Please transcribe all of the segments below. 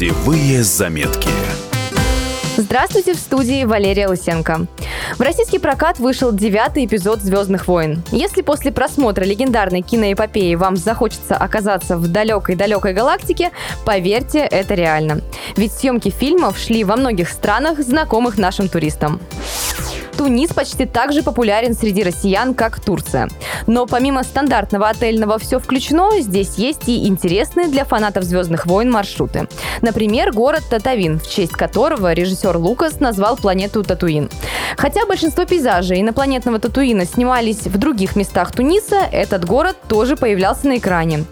Путевые заметки. Здравствуйте, в студии Валерия Лысенко. В российский прокат вышел девятый эпизод «Звездных войн». Если после просмотра легендарной киноэпопеи вам захочется оказаться в далекой-далекой галактике, поверьте, это реально. Ведь съемки фильмов шли во многих странах, знакомых нашим туристам. Тунис почти так же популярен среди россиян, как Турция. Но помимо стандартного отельного «все включено», здесь есть и интересные для фанатов «Звездных войн» маршруты. Например, город Татавин, в честь которого режиссер Лукас назвал планету Татуин. Хотя большинство пейзажей инопланетного Татуина снимались в других местах Туниса, этот город тоже появлялся на экране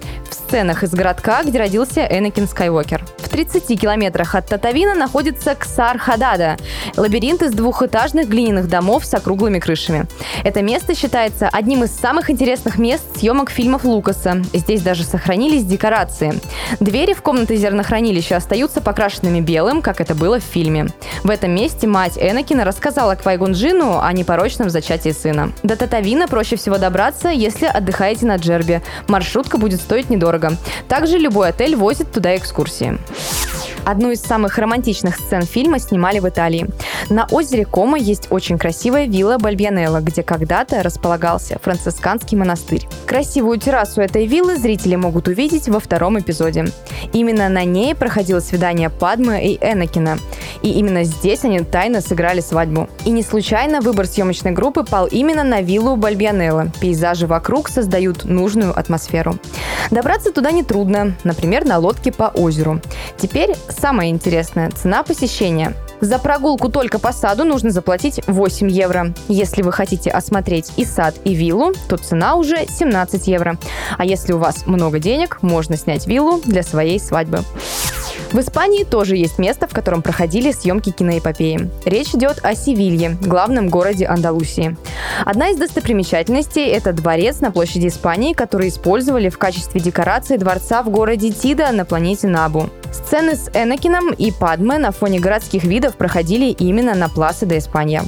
сценах из городка, где родился Энакин Скайуокер. В 30 километрах от Татавина находится Ксар-Хадада – лабиринт из двухэтажных глиняных домов с округлыми крышами. Это место считается одним из самых интересных мест съемок фильмов Лукаса. Здесь даже сохранились декорации. Двери в комнаты зернохранилища остаются покрашенными белым, как это было в фильме. В этом месте мать Энакина рассказала Квайгун Джину о непорочном зачатии сына. До Татавина проще всего добраться, если отдыхаете на Джерби. Маршрутка будет стоить недорого. Также любой отель возит туда экскурсии. Одну из самых романтичных сцен фильма снимали в Италии. На озере Кома есть очень красивая вилла Бальбьянелла, где когда-то располагался францисканский монастырь. Красивую террасу этой виллы зрители могут увидеть во втором эпизоде. Именно на ней проходило свидание Падмы и Энакина. И именно здесь они тайно сыграли свадьбу. И не случайно выбор съемочной группы пал именно на виллу Бальбьянелла. Пейзажи вокруг создают нужную атмосферу. Добраться туда нетрудно, например, на лодке по озеру. Теперь самое интересное – цена посещения. За прогулку только по саду нужно заплатить 8 евро. Если вы хотите осмотреть и сад, и виллу, то цена уже 17 евро. А если у вас много денег, можно снять виллу для своей свадьбы. В Испании тоже есть место, в котором проходили съемки киноэпопеи. Речь идет о Севилье, главном городе Андалусии. Одна из достопримечательностей – это дворец на площади Испании, который использовали в качестве декорации дворца в городе Тида на планете Набу. Сцены с Энакином и Падме на фоне городских видов проходили именно на Пласа де Испания.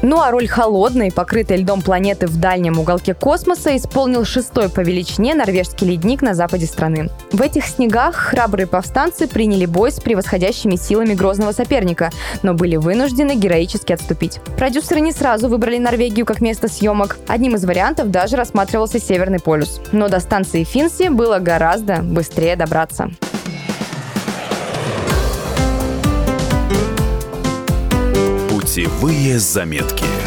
Ну а роль холодной, покрытой льдом планеты в дальнем уголке космоса исполнил шестой по величине норвежский ледник на западе страны. В этих снегах храбрые повстанцы приняли бой с превосходящими силами грозного соперника, но были вынуждены героически отступить. Продюсеры не сразу выбрали Норвегию как место съемок. Одним из вариантов даже рассматривался Северный полюс. Но до станции Финси было гораздо быстрее добраться. Путевые заметки.